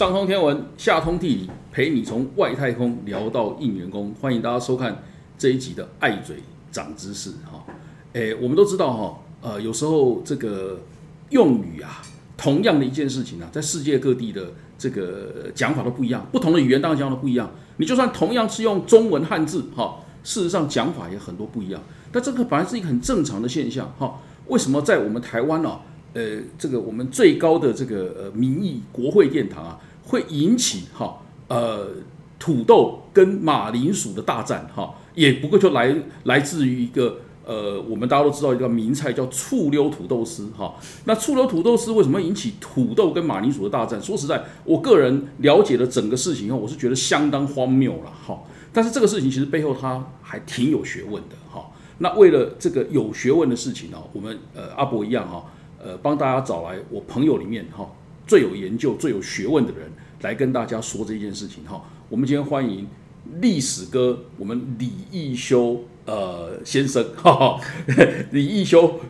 上通天文，下通地理，陪你从外太空聊到应员工。欢迎大家收看这一集的爱嘴长知识哈。诶，我们都知道哈，呃，有时候这个用语啊，同样的一件事情啊，在世界各地的这个讲法都不一样，不同的语言当然讲的不一样。你就算同样是用中文汉字哈，事实上讲法也很多不一样。但这个本来是一个很正常的现象哈。为什么在我们台湾呢？呃，这个我们最高的这个呃民意国会殿堂啊，会引起哈呃土豆跟马铃薯的大战哈，也不过就来来自于一个呃我们大家都知道一个名菜叫醋溜土豆丝哈。那醋溜土豆丝为什么引起土豆跟马铃薯的大战？说实在，我个人了解了整个事情后，我是觉得相当荒谬了哈。但是这个事情其实背后它还挺有学问的哈。那为了这个有学问的事情呢，我们呃阿伯一样哈。呃，帮大家找来我朋友里面哈最有研究、最有学问的人来跟大家说这件事情哈。我们今天欢迎历史哥，我们李义修呃先生哈。李义修，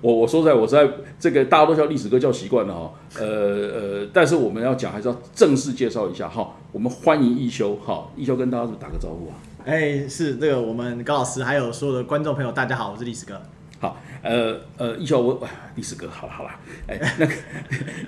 我我说在我在这个大家都叫历史哥叫习惯了哈。呃呃，但是我们要讲还是要正式介绍一下哈。我们欢迎义修哈，义修跟大家打个招呼啊。哎，是这个我们高老师还有所有的观众朋友，大家好，我是历史哥。好，呃呃，一休我历史哥，好了好了，哎，那个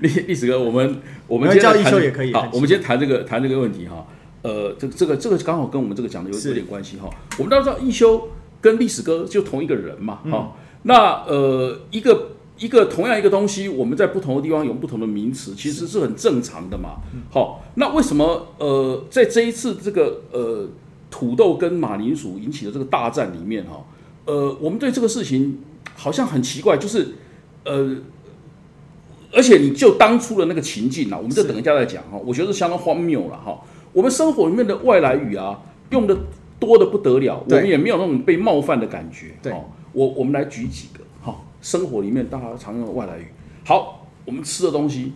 历历史哥，我们我们叫一休也可以。好，我们今天谈这个谈这个问题哈。呃，这这个这个刚好跟我们这个讲的有有点关系哈。我们都知道一休跟历史哥就同一个人嘛，哈。那呃，一个一个同样一个东西，我们在不同的地方有不同的名词，其实是很正常的嘛。好，那为什么呃，在这一次这个呃土豆跟马铃薯引起的这个大战里面哈？呃，我们对这个事情好像很奇怪，就是呃，而且你就当初的那个情境啊，我们就等一下再讲哈。我觉得相当荒谬了哈。我们生活里面的外来语啊，用的多的不得了，我们也没有那种被冒犯的感觉。对，我我们来举几个哈，生活里面大家常用的外来语。好，我们吃的东西，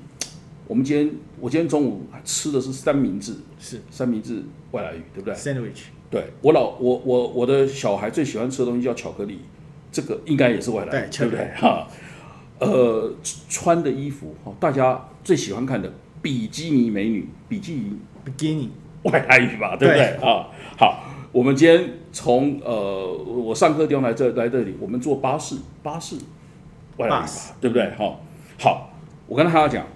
我们今天我今天中午吃的是三明治，是三明治外来语，对不对？Sandwich。对我老我我我的小孩最喜欢吃的东西叫巧克力，这个应该也是外来，对不对？哈，呃，穿的衣服哈，大家最喜欢看的比基尼美女，比基尼比基尼外来语吧，对不对？啊，好，我们今天从呃，我上课地方来这来这里，我们坐巴士，巴士外来语吧，对不对？哈，好，我跟他讲，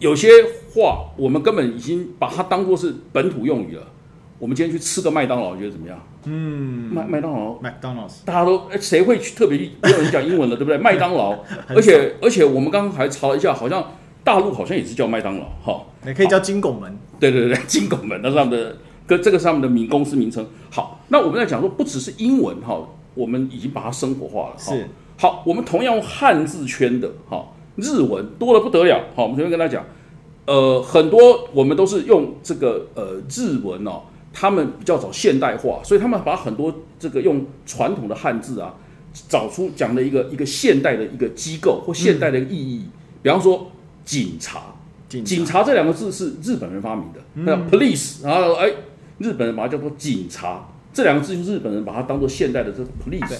有些话我们根本已经把它当做是本土用语了。我们今天去吃个麦当劳，觉得怎么样？嗯，麦麦当劳，麦当劳，大家都谁会去特别去？没有人讲英文的，对不对？麦当劳，而且而且我们刚刚还查了一下，好像大陆好像也是叫麦当劳，哈，也可以叫金拱门。对对对，金拱门，那是他们的跟这个上面的名公司名称。好，那我们在讲说，不只是英文哈，我们已经把它生活化了。是，好，我们同样用汉字圈的哈，日文多的不得了。好，我们这边跟他讲，呃，很多我们都是用这个呃日文哦。他们比较早现代化，所以他们把很多这个用传统的汉字啊，找出讲的一个一个现代的一个机构或现代的意义。比方说警察，警察这两个字是日本人发明的，那 police，然后哎，日本人把它叫做警察，这两个字是日本人把它当做现代的这个 police。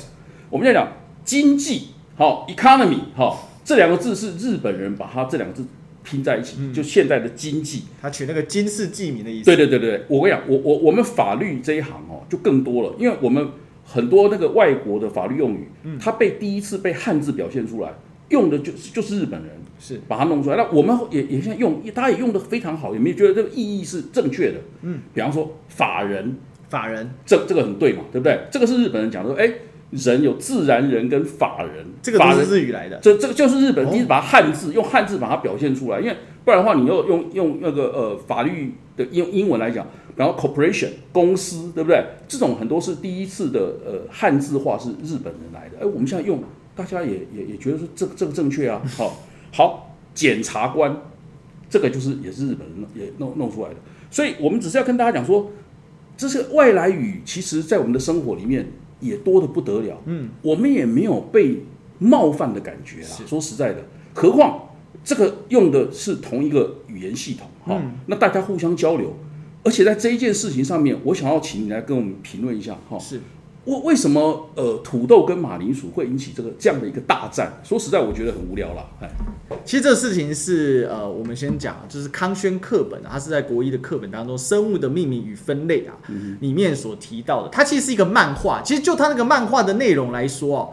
我们在讲经济，好 economy，好这两个字是日本人把它这两个字。拼在一起，就现在的经济，他取那个金世记名的意思。对对对对，我跟你讲，我我我们法律这一行哦，就更多了，因为我们很多那个外国的法律用语，它被第一次被汉字表现出来，用的就就是日本人是把它弄出来，那我们也也现在用，大家也用的非常好，有没有觉得这个意义是正确的？嗯，比方说法人，法人，这这个很对嘛，对不对？这个是日本人讲的，哎。人有自然人跟法人，这个都是日语来的。这这个就是日本第一次把汉字用汉字把它表现出来，因为不然的话，你又用用那个呃法律的英英文来讲，然后 corporation 公司，对不对？这种很多是第一次的呃汉字化是日本人来的。哎，我们现在用，大家也也也觉得说这这个正确啊。好，好，检察官这个就是也是日本人也弄弄出来的。所以我们只是要跟大家讲说，这是外来语，其实在我们的生活里面。也多的不得了，嗯，我们也没有被冒犯的感觉啦。说实在的，何况这个用的是同一个语言系统，哈，那大家互相交流，而且在这一件事情上面，我想要请你来跟我们评论一下，哈，是，为为什么呃土豆跟马铃薯会引起这个这样的一个大战？说实在，我觉得很无聊啦。哎，其实这个事情是呃，我们先讲，就是康轩课本啊，它是在国一的课本当中《生物的命名与分类》啊里面所提到的。它其实是一个漫画，其实就它那个漫画的内容来说哦。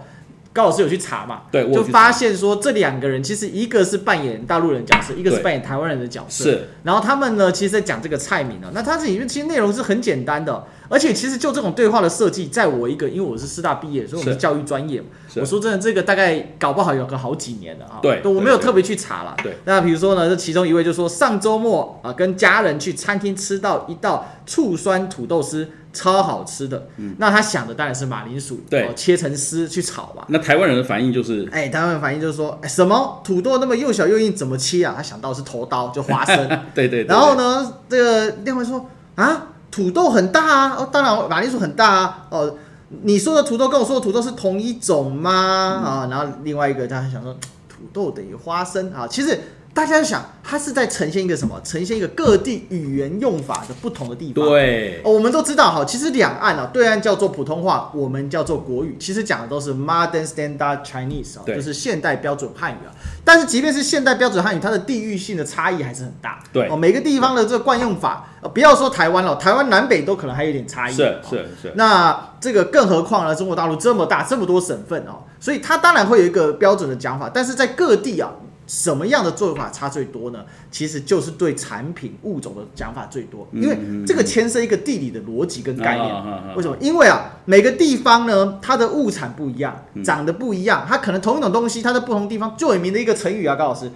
高老师有去查嘛？对，我就发现说这两个人其实一个是扮演大陆人角色，一个是扮演台湾人的角色。是，然后他们呢，其实在讲这个菜名啊，那它这里面其实内容是很简单的，而且其实就这种对话的设计，在我一个，因为我是师大毕业，所以我们是教育专业嘛。我说真的，这个大概搞不好有个好几年了啊。对，我没有特别去查了。对，那比如说呢，这其中一位就说上周末啊，跟家人去餐厅吃到一道醋酸土豆丝。超好吃的，那他想的当然是马铃薯，对，切成丝去炒吧。那台湾人的反应就是，哎，台湾人反应就是说，哎，什么土豆那么又小又硬，怎么切啊？他想到是头刀，就花生。对对。然后呢，这个另外说啊，土豆很大啊，哦，当然马铃薯很大啊，哦，你说的土豆跟我说的土豆是同一种吗？啊，然后另外一个他想说，土豆等于花生啊，其实。大家想，它是在呈现一个什么？呈现一个各地语言用法的不同的地方。对，哦我们都知道哈，其实两岸啊，对岸叫做普通话，我们叫做国语，其实讲的都是 Modern Standard Chinese 啊，就是现代标准汉语啊。但是即便是现代标准汉语，它的地域性的差异还是很大。对，哦，每个地方的这个惯用法，呃，不要说台湾了，台湾南北都可能还有点差异。是是是。那这个更何况呢？中国大陆这么大，这么多省份哦，所以它当然会有一个标准的讲法，但是在各地啊。什么样的做法差最多呢？其实就是对产品物种的讲法最多，因为这个牵涉一个地理的逻辑跟概念。为什么？因为啊，每个地方呢，它的物产不一样，长得不一样，它可能同一种东西，它在不同地方最有名的一个成语啊，高老师。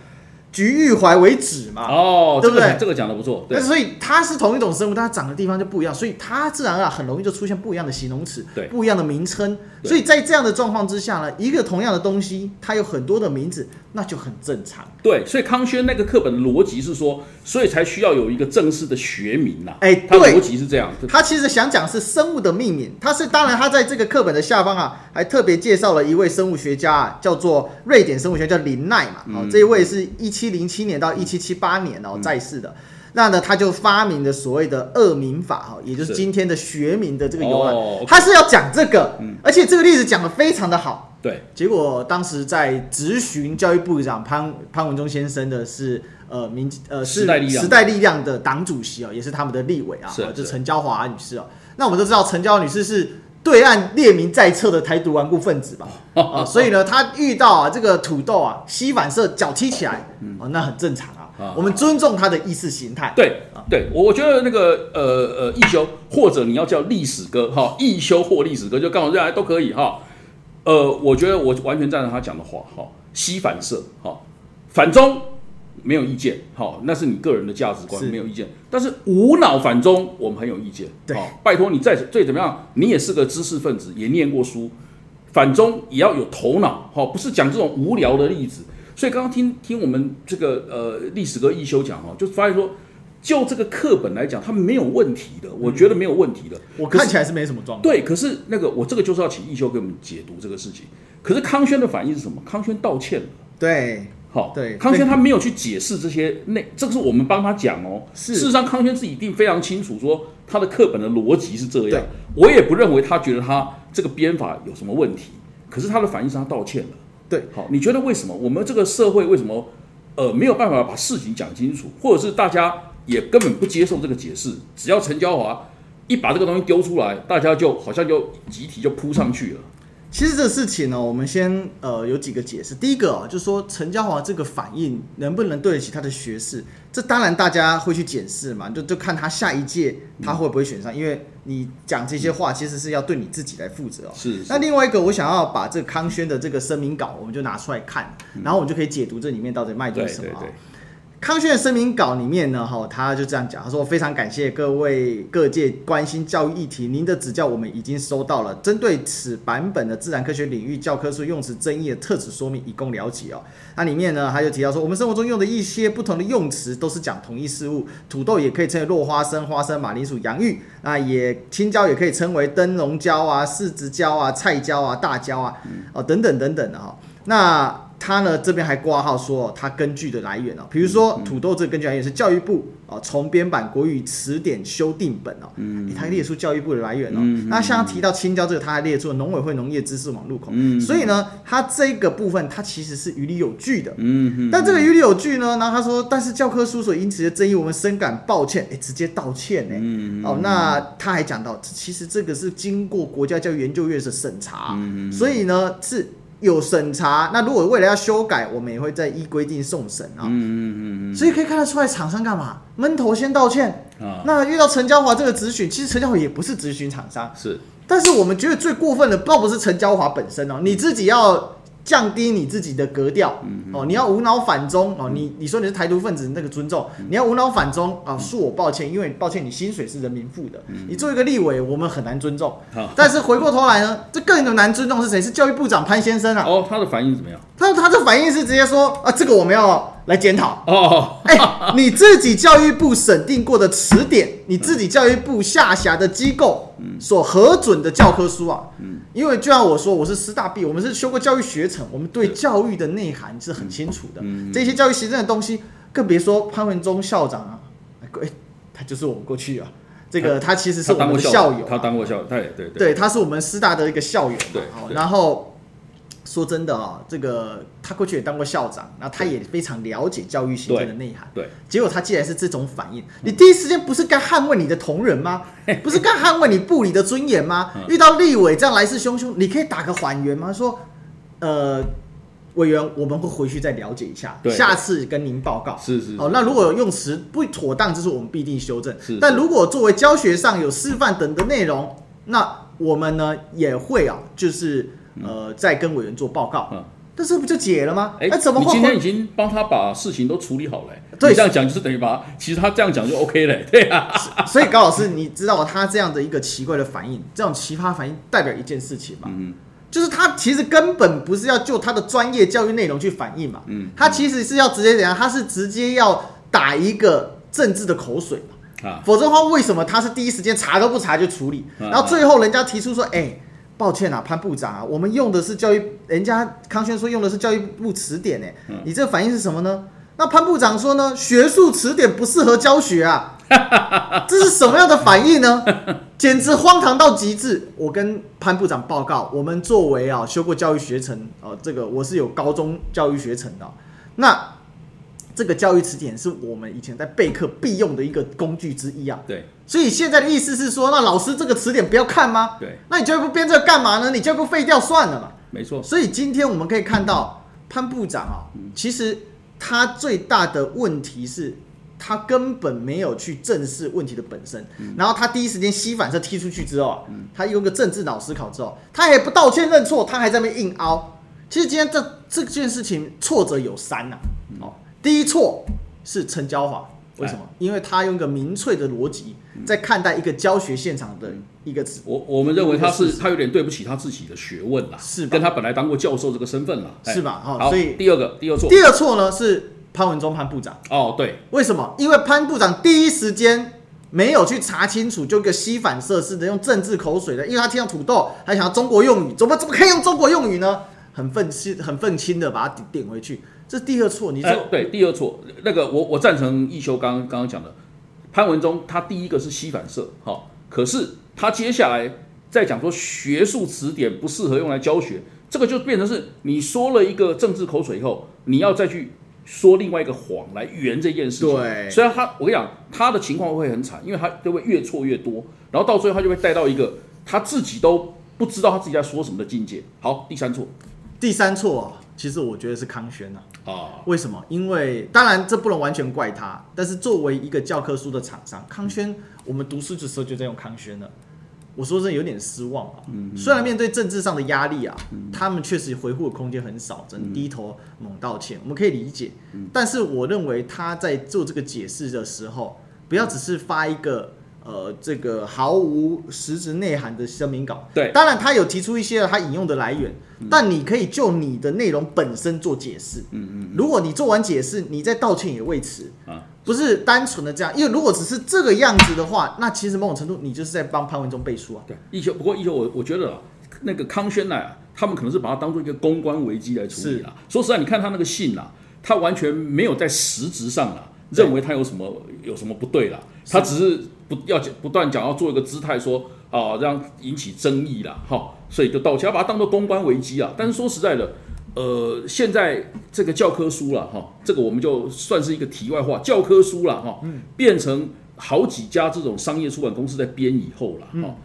橘玉怀为止嘛，哦，对不对？这个讲的不错。那所以它是同一种生物，但它长的地方就不一样，所以它自然而然很容易就出现不一样的形容词，对，不一样的名称。所以在这样的状况之下呢，一个同样的东西，它有很多的名字，那就很正常。对，所以康轩那个课本的逻辑是说，所以才需要有一个正式的学名呐。哎，他逻辑是这样。他其实想讲是生物的命名，他是当然他在这个课本的下方啊，还特别介绍了一位生物学家啊，叫做瑞典生物学家林奈嘛。哦，这一位是一七零七年到一七七八年哦在世的。那呢，他就发明了所谓的二名法哈，也就是今天的学名的这个由来。他是要讲这个，而且这个例子讲的非常的好。对，结果当时在质询教育部长潘潘文忠先生的是呃民呃是时代力量的党主席哦，也是他们的立委啊，是就陈娇华女士哦。那我们都知道陈娇华女士是对岸列名在册的台独顽固分子吧？啊，所以呢，她遇到啊这个土豆啊吸反射脚踢起来，哦，那很正常啊。我们尊重他的意识形态。对，对我我觉得那个呃呃易修，或者你要叫历史哥哈，易修或历史哥，就刚好这样都可以哈。呃，我觉得我完全赞成他讲的话哈，西反射哈，反中没有意见哈，那是你个人的价值观没有意见。但是无脑反中，我们很有意见。对，拜托你再再怎么样，你也是个知识分子，也念过书，反中也要有头脑哈，不是讲这种无聊的例子。所以刚刚听听我们这个呃历史哥一休讲哈，就发现说，就这个课本来讲，它没有问题的，我觉得没有问题的。我看起来是没什么状况。对，可是那个我这个就是要请一休给我们解读这个事情。可是康轩的反应是什么？康轩道歉了。对，好，对，康轩他没有去解释这些内，这个是我们帮他讲哦。事实上，康轩自己一定非常清楚，说他的课本的逻辑是这样。我也不认为他觉得他这个编法有什么问题。可是他的反应是他道歉了。对，好，你觉得为什么我们这个社会为什么呃没有办法把事情讲清楚，或者是大家也根本不接受这个解释？只要陈娇华一把这个东西丢出来，大家就好像就集体就扑上去了。其实这事情呢，我们先呃有几个解释。第一个啊，就是说陈嘉华这个反应能不能对得起他的学士？这当然大家会去检视嘛，就就看他下一届他会不会选上，因为你讲这些话其实是要对你自己来负责哦。是。那另外一个，我想要把这个康轩的这个声明稿，我们就拿出来看，然后我们就可以解读这里面到底卖点什么啊。康轩的声明稿里面呢，哈，他就这样讲，他说非常感谢各位各界关心教育议题，您的指教我们已经收到了。针对此版本的自然科学领域教科书用词争议的特此说明，以供了解哦。那里面呢，他就提到说，我们生活中用的一些不同的用词，都是讲同一事物。土豆也可以称为落花生、花生、马铃薯、洋芋，那也青椒也可以称为灯笼椒啊、柿子椒啊、菜椒啊、大椒啊，哦等等等等的哈。那他呢这边还挂号说，他根据的来源哦，比如说土豆这个根据来源是教育部哦重编版国语词典修订本哦，嗯，他列出教育部的来源哦，那像提到青椒这个，他还列出了农委会农业知识网入口，嗯，所以呢，他这个部分他其实是于理有据的，嗯，但这个于理有据呢，然后他说，但是教科书所引起的争议，我们深感抱歉，哎，直接道歉呢，嗯，哦，那他还讲到，其实这个是经过国家教育研究院的审查，所以呢是。有审查，那如果未来要修改，我们也会再依规定送审啊。嗯嗯嗯嗯。所以可以看得出来，厂商干嘛闷头先道歉啊？那遇到陈娇华这个咨询，其实陈娇华也不是咨询厂商，是。但是我们觉得最过分的，倒不是陈娇华本身哦，你自己要。降低你自己的格调哦，你要无脑反中哦，你你说你是台独分子，那个尊重，你要无脑反中啊，恕我抱歉，因为抱歉，你薪水是人民付的，你做一个立委，我们很难尊重。但是回过头来呢，这更难尊重是谁？是教育部长潘先生啊。哦，他的反应怎么样？他他的反应是直接说啊，这个我们要。来检讨。哦，哎，你自己教育部审定过的词典，你自己教育部下辖的机构所核准的教科书啊，嗯，因为就像我说，我是师大毕，我们是修过教育学程，我们对教育的内涵是很清楚的，这些教育行政的东西，更别说潘文忠校长啊，哎，他就是我们过去啊，这个他其实是我们的校友，他当过校友，对对。对，他是我们师大的一个校友，对，然后。说真的啊，这个他过去也当过校长，然后他也非常了解教育行政的内涵。对，结果他既然是这种反应，你第一时间不是该捍卫你的同仁吗？不是该捍卫你部里的尊严吗？遇到立委这样来势汹汹，你可以打个缓员吗？说，呃，委员，我们会回去再了解一下，下次跟您报告。是是。哦，那如果有用词不妥当，就是我们必定修正。是。但如果作为教学上有示范等的内容，那我们呢也会啊，就是。呃，再跟委员做报告，嗯，但是不就解了吗？哎，怎么？你今天已经帮他把事情都处理好了，对，这样讲就是等于把，其实他这样讲就 OK 了，对啊。所以高老师，你知道他这样的一个奇怪的反应，这种奇葩反应代表一件事情吗？嗯，就是他其实根本不是要就他的专业教育内容去反应嘛，嗯，他其实是要直接怎样？他是直接要打一个政治的口水嘛，啊，否则的话，为什么他是第一时间查都不查就处理？然后最后人家提出说，哎。抱歉啊，潘部长啊，我们用的是教育，人家康轩说用的是教育部词典呢。你这个反应是什么呢？那潘部长说呢，学术词典不适合教学啊，这是什么样的反应呢？简直荒唐到极致！我跟潘部长报告，我们作为啊修过教育学程，哦，这个我是有高中教育学程的，那。这个教育词典是我们以前在备课必用的一个工具之一啊。对，所以现在的意思是说，那老师这个词典不要看吗？对，那你教育部编这个干嘛呢？你教育部废掉算了嘛。没错。所以今天我们可以看到潘部长啊，其实他最大的问题是，他根本没有去正视问题的本身。然后他第一时间吸反射踢出去之后啊，他用个政治脑思考之后，他也不道歉认错，他还在那边硬凹。其实今天这这件事情挫折有三呐。哦。第一错是陈娇华，为什么？因为他用一个民粹的逻辑在看待一个教学现场的一个词。我我们认为他是他有点对不起他自己的学问啦，是跟他本来当过教授这个身份啦，是吧？好，所以第二个第二错，第二错呢是潘文忠潘部长。哦，对，为什么？因为潘部长第一时间没有去查清楚，就一个吸反射式的用政治口水的，因为他听到土豆，还想要中国用语，怎么怎么可以用中国用语呢？很愤青很愤青的把它点回去。这第二错，你说对，第二错，那个我我赞成一修刚刚刚讲的，潘文忠他第一个是吸反射，好，可是他接下来再讲说学术词典不适合用来教学，这个就变成是你说了一个政治口水以后，你要再去说另外一个谎来圆这件事情。对，虽然他我跟你讲，他的情况会很惨，因为他就会越错越多，然后到最后他就会带到一个他自己都不知道他自己在说什么的境界。好，第三错，第三错。其实我觉得是康轩呐，啊，为什么？因为当然这不能完全怪他，但是作为一个教科书的厂商，康轩，我们读书的时候就在用康轩了。我说真的有点失望啊。虽然面对政治上的压力啊，他们确实回复的空间很少，只能低头猛道歉，我们可以理解。但是我认为他在做这个解释的时候，不要只是发一个。呃，这个毫无实质内涵的声明稿，对，当然他有提出一些他引用的来源，但你可以就你的内容本身做解释。嗯嗯，如果你做完解释，你再道歉也未迟啊，不是单纯的这样，因为如果只是这个样子的话，那其实某种程度你就是在帮潘文忠背书啊。对，一休，不过一休，我我觉得那个康轩呢，他们可能是把它当做一个公关危机来处理啦。说实在，你看他那个信啊，他完全没有在实质上啦认为他有什么有什么不对啦，他只是不要不断讲要做一个姿态说啊，让引起争议啦，哈，所以就道歉，要把它当做公关危机啊。但是说实在的，呃，现在这个教科书了哈，这个我们就算是一个题外话，教科书了哈，变成好几家这种商业出版公司在编以后了哈。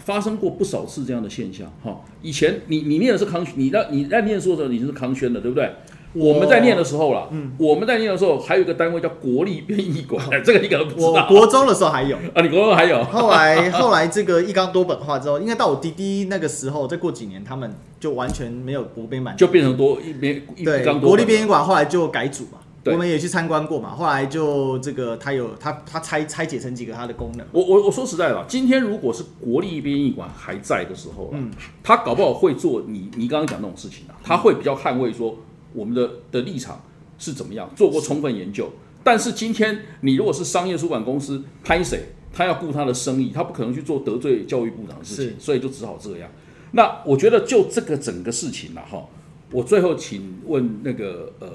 发生过不少次这样的现象，哈。以前你你念的是康，你那你在念书的时候你是康轩的，对不对？我们在念的时候了，嗯，我们在念的时候还有一个单位叫国立编译馆，这个你可能不知道。国中的时候还有啊，你国中还有。后来 后来这个一纲多本化之后，应该到我弟弟那个时候，再过几年他们就完全没有国编版，就变成多一边一纲多。国立编译馆后来就改组嘛。我们也去参观过嘛，后来就这个，它有它它拆拆解成几个它的功能。我我我说实在的，今天如果是国立编译馆还在的时候，嗯，他搞不好会做你你刚刚讲那种事情啊，他会比较捍卫说我们的的立场是怎么样，做过充分研究。但是今天你如果是商业出版公司拍谁，他要顾他的生意，他不可能去做得罪教育部长的事情，所以就只好这样。那我觉得就这个整个事情了哈。我最后请问那个呃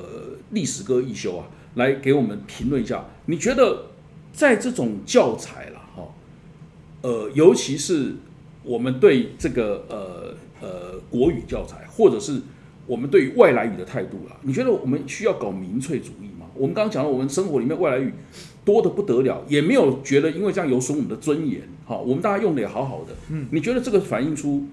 历史哥一休啊，来给我们评论一下，你觉得在这种教材了哈，呃，尤其是我们对这个呃呃国语教材，或者是我们对于外来语的态度啦，你觉得我们需要搞民粹主义吗？我们刚刚讲了，我们生活里面外来语多的不得了，也没有觉得因为这样有损我们的尊严，好，我们大家用的也好好的，嗯，你觉得这个反映出？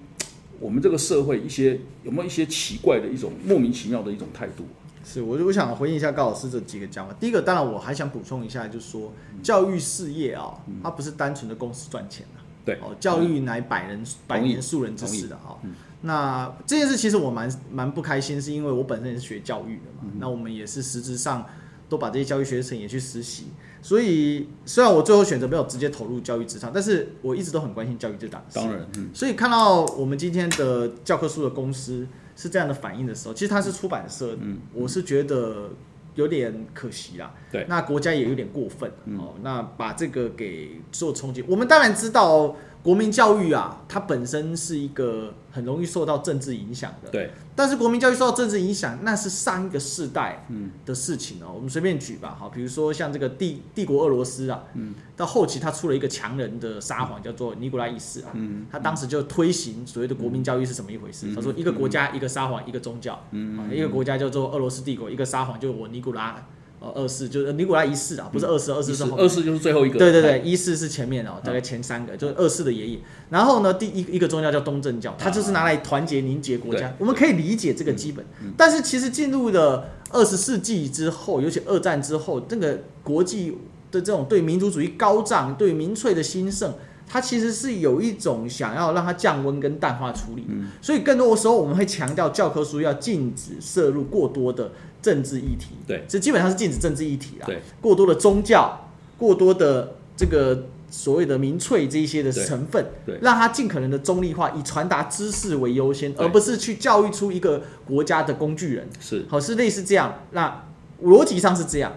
我们这个社会一些有没有一些奇怪的一种莫名其妙的一种态度？是，我我想回应一下高老师这几个讲法。第一个，当然我还想补充一下，就是说教育事业啊，它不是单纯的公司赚钱的。对，哦，教育乃百人百年树人之事的啊。那这件事其实我蛮蛮不开心，是因为我本身也是学教育的嘛。那我们也是实质上都把这些教育学程也去实习。所以，虽然我最后选择没有直接投入教育职场，但是我一直都很关心教育这档事。当然，所以看到我们今天的教科书的公司是这样的反应的时候，其实它是出版社，嗯，我是觉得有点可惜啦。对，那国家也有点过分哦，那把这个给做冲击。我们当然知道。国民教育啊，它本身是一个很容易受到政治影响的。对。但是国民教育受到政治影响，那是上一个世代的事情哦。我们随便举吧，好，比如说像这个帝帝国俄罗斯啊，嗯，到后期他出了一个强人的撒谎，叫做尼古拉一世啊，嗯，他当时就推行所谓的国民教育是什么一回事？他说一个国家一个撒谎一个宗教，嗯，一个国家叫做俄罗斯帝国，一个撒谎就是我尼古拉。哦，二世就是尼古拉一世啊，不是二世，二世是后，二世就是最后一个。对对对，一世是前面哦，大概前三个就是二世的爷爷。然后呢，第一一个宗教叫东正教，它就是拿来团结凝结国家。我们可以理解这个基本，但是其实进入了二十世纪之后，尤其二战之后，这个国际的这种对民族主义高涨、对民粹的兴盛，它其实是有一种想要让它降温跟淡化处理。所以更多的时候，我们会强调教科书要禁止摄入过多的。政治议题，对，这基本上是禁止政治议题啦。对，过多的宗教，过多的这个所谓的民粹这一些的成分，对，让它尽可能的中立化，以传达知识为优先，而不是去教育出一个国家的工具人。是，好，是类似这样。那逻辑上是这样，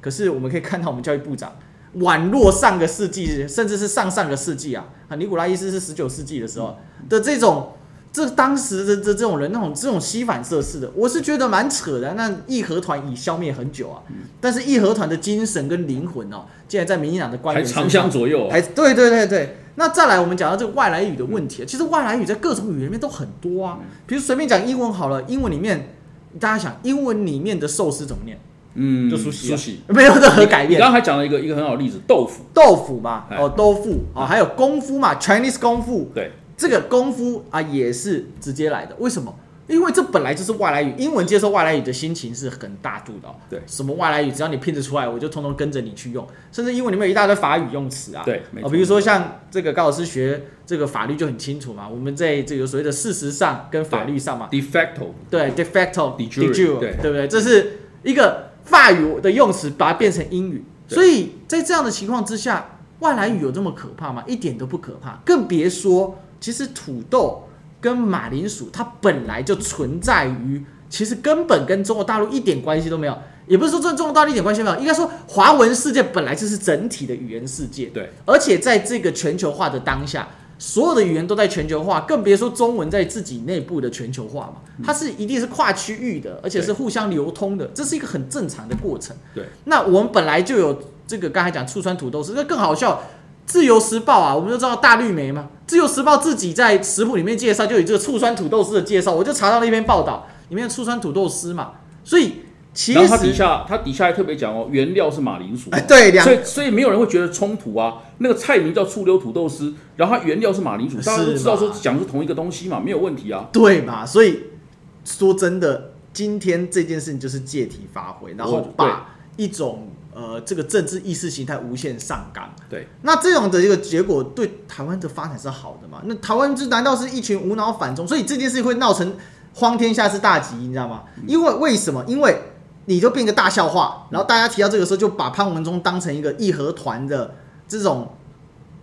可是我们可以看到，我们教育部长宛若上个世纪，甚至是上上个世纪啊，啊，尼古拉伊斯是十九世纪的时候的这种。这当时的这这种人，那种这种吸反射式的，我是觉得蛮扯的。那义和团已消灭很久啊，但是义和团的精神跟灵魂哦，竟然在民进党的官员还长相左右，还对对对对。那再来，我们讲到这个外来语的问题，其实外来语在各种语言里面都很多啊。比如随便讲英文好了，英文里面大家想，英文里面的寿司怎么念？嗯，就熟悉，熟悉，没有任何改变。你刚刚还讲了一个一个很好的例子，豆腐，豆腐嘛，哦，豆腐啊，还有功夫嘛，Chinese 功夫，对。这个功夫啊，也是直接来的。为什么？因为这本来就是外来语，英文接受外来语的心情是很大度的。对，什么外来语，只要你拼得出来，我就通通跟着你去用。甚至英文里面有一大堆法语用词啊。对，比如说像这个高老师学这个法律就很清楚嘛。我们在这个所谓的事实上跟法律上嘛。de facto。对，de facto，de jure，对，对不对？这是一个法语的用词，把它变成英语。所以在这样的情况之下，外来语有这么可怕吗？一点都不可怕，更别说。其实土豆跟马铃薯，它本来就存在于，其实根本跟中国大陆一点关系都没有。也不是说这中国大陆一点关系没有，应该说华文世界本来就是整体的语言世界。对，而且在这个全球化的当下，所有的语言都在全球化，更别说中文在自己内部的全球化嘛。它是一定是跨区域的，而且是互相流通的，这是一个很正常的过程。对，那我们本来就有这个刚才讲醋酸土豆丝，那更好笑。自由时报啊，我们都知道大绿莓嘛。自由时报自己在食谱里面介绍，就有这个醋酸土豆丝的介绍，我就查到了一篇报道，里面醋酸土豆丝嘛。所以其实它底下它底下还特别讲哦，原料是马铃薯。哎，对，所以所以没有人会觉得冲突啊。那个菜名叫醋溜土豆丝，然后它原料是马铃薯，大家都知道说讲的是同一个东西嘛，没有问题啊。对嘛？所以说真的，今天这件事情就是借题发挥，然后把一种。呃，这个政治意识形态无限上纲，对，那这种的一个结果对台湾的发展是好的嘛？那台湾这难道是一群无脑反中？所以这件事会闹成荒天下之大吉，你知道吗？因为为什么？因为你就变个大笑话，然后大家提到这个时候就把潘文忠当成一个义和团的这种。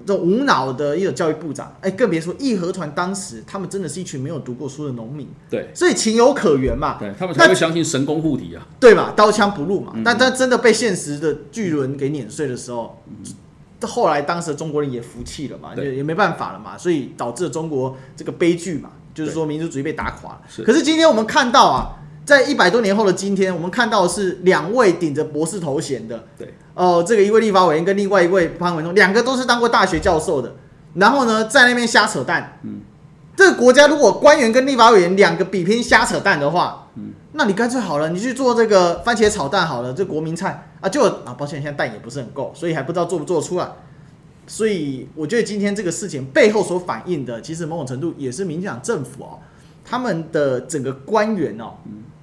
这无脑的一个教育部长，哎，更别说义和团当时他们真的是一群没有读过书的农民，对，所以情有可原嘛，对他们才会相信神功护体啊，对嘛，刀枪不入嘛，但但真的被现实的巨轮给碾碎的时候，后来当时的中国人也服气了嘛，也也没办法了嘛，所以导致了中国这个悲剧嘛，就是说民族主义被打垮了。可是今天我们看到啊。在一百多年后的今天，我们看到是两位顶着博士头衔的，对，哦，这个一位立法委员跟另外一位潘文忠，两个都是当过大学教授的，然后呢，在那边瞎扯淡。嗯，这个国家如果官员跟立法委员两个比拼瞎扯淡的话，嗯，那你干脆好了，你去做这个番茄炒蛋好了，这国民菜啊，就啊，抱歉，现在蛋也不是很够，所以还不知道做不做出来。所以我觉得今天这个事情背后所反映的，其实某种程度也是民进党政府哦，他们的整个官员哦。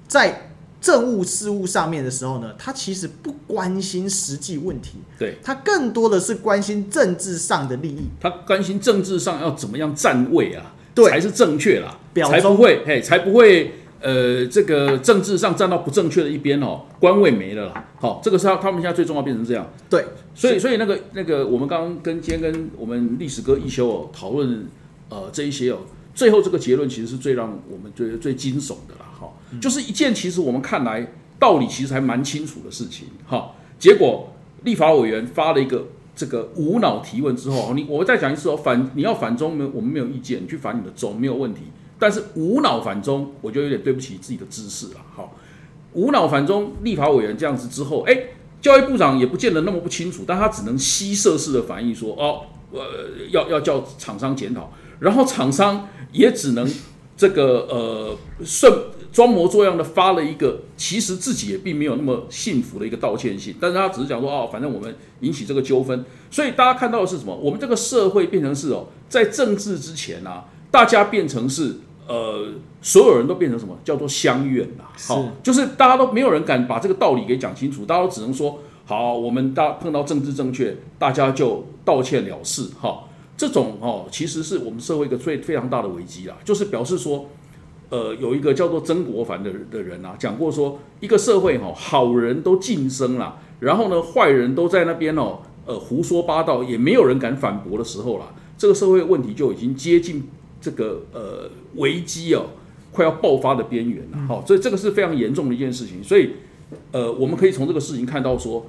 在政务事务上面的时候呢，他其实不关心实际问题，对他更多的是关心政治上的利益。他关心政治上要怎么样站位啊，对，才是正确啦，才不会嘿，才不会呃，这个政治上站到不正确的一边哦，官位没了啦。好，这个是他他们现在最重要变成这样。对，所以所以那个那个，我们刚刚跟今天跟我们历史哥一休哦讨论呃这一些哦，最后这个结论其实是最让我们觉得最惊悚的啦。就是一件其实我们看来道理其实还蛮清楚的事情，哈。结果立法委员发了一个这个无脑提问之后，你我再讲一次哦，反你要反中没我们没有意见，你去反你的中没有问题。但是无脑反中，我就有点对不起自己的知识了，哈。无脑反中，立法委员这样子之后，哎，教育部长也不见得那么不清楚，但他只能稀设式的反应说，哦，呃，要要叫厂商检讨，然后厂商也只能这个呃顺。装模作样的发了一个，其实自己也并没有那么幸福的一个道歉信，但是他只是讲说，哦，反正我们引起这个纠纷，所以大家看到的是什么？我们这个社会变成是哦，在政治之前啊，大家变成是呃，所有人都变成什么？叫做相怨啦，好，就是大家都没有人敢把这个道理给讲清楚，大家都只能说，好，我们大碰到政治正确，大家就道歉了事，哈，这种哦，其实是我们社会一个最非常大的危机啦，就是表示说。呃，有一个叫做曾国藩的的人啊，讲过说，一个社会哈，好人都晋升了，然后呢，坏人都在那边哦，呃，胡说八道，也没有人敢反驳的时候了，这个社会问题就已经接近这个呃危机哦，快要爆发的边缘了。好，所以这个是非常严重的一件事情。所以，呃，我们可以从这个事情看到说，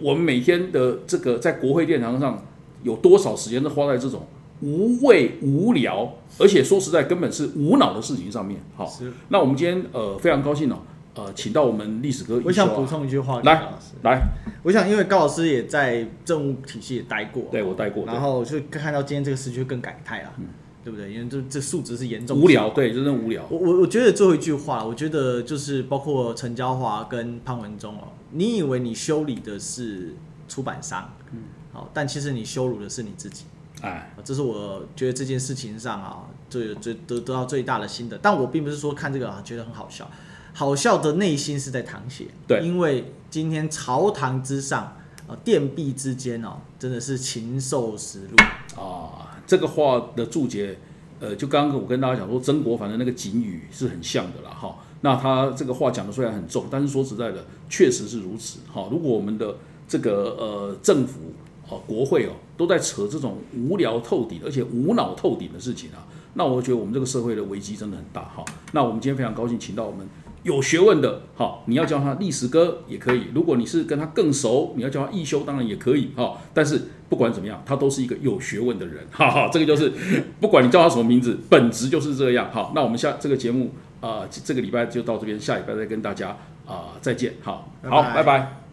我们每天的这个在国会殿堂上有多少时间都花在这种。无谓无聊，而且说实在，根本是无脑的事情上面。好，那我们今天呃非常高兴哦，呃，请到我们历史哥。我想补充一句话，来来，我想因为高老师也在政务体系也待过，对我待过，然后就看到今天这个事就更感慨了，对不对？因为这这数值是严重无聊，对，真的无聊。我我我觉得最后一句话，我觉得就是包括陈娇华跟潘文忠哦，你以为你修理的是出版商，嗯，好，但其实你羞辱的是你自己。哎，这是我觉得这件事情上啊，最最得得到最大的心得。但我并不是说看这个啊觉得很好笑，好笑的内心是在淌血。对，因为今天朝堂之上啊，殿壁之间哦，真的是禽兽食禄啊。这个话的注解，呃，就刚刚我跟大家讲说，曾国藩的那个警语是很像的啦。哈，那他这个话讲的虽然很重，但是说实在的，确实是如此。哈，如果我们的这个呃政府。哦，国会哦，都在扯这种无聊透顶，而且无脑透顶的事情啊。那我觉得我们这个社会的危机真的很大哈。那我们今天非常高兴，请到我们有学问的，好，你要叫他历史哥也可以。如果你是跟他更熟，你要叫他一休，当然也可以，哈。但是不管怎么样，他都是一个有学问的人，哈哈。这个就是不管你叫他什么名字，本质就是这样。好，那我们下这个节目啊，这个礼拜就到这边，下礼拜再跟大家啊再见。好，好，拜拜。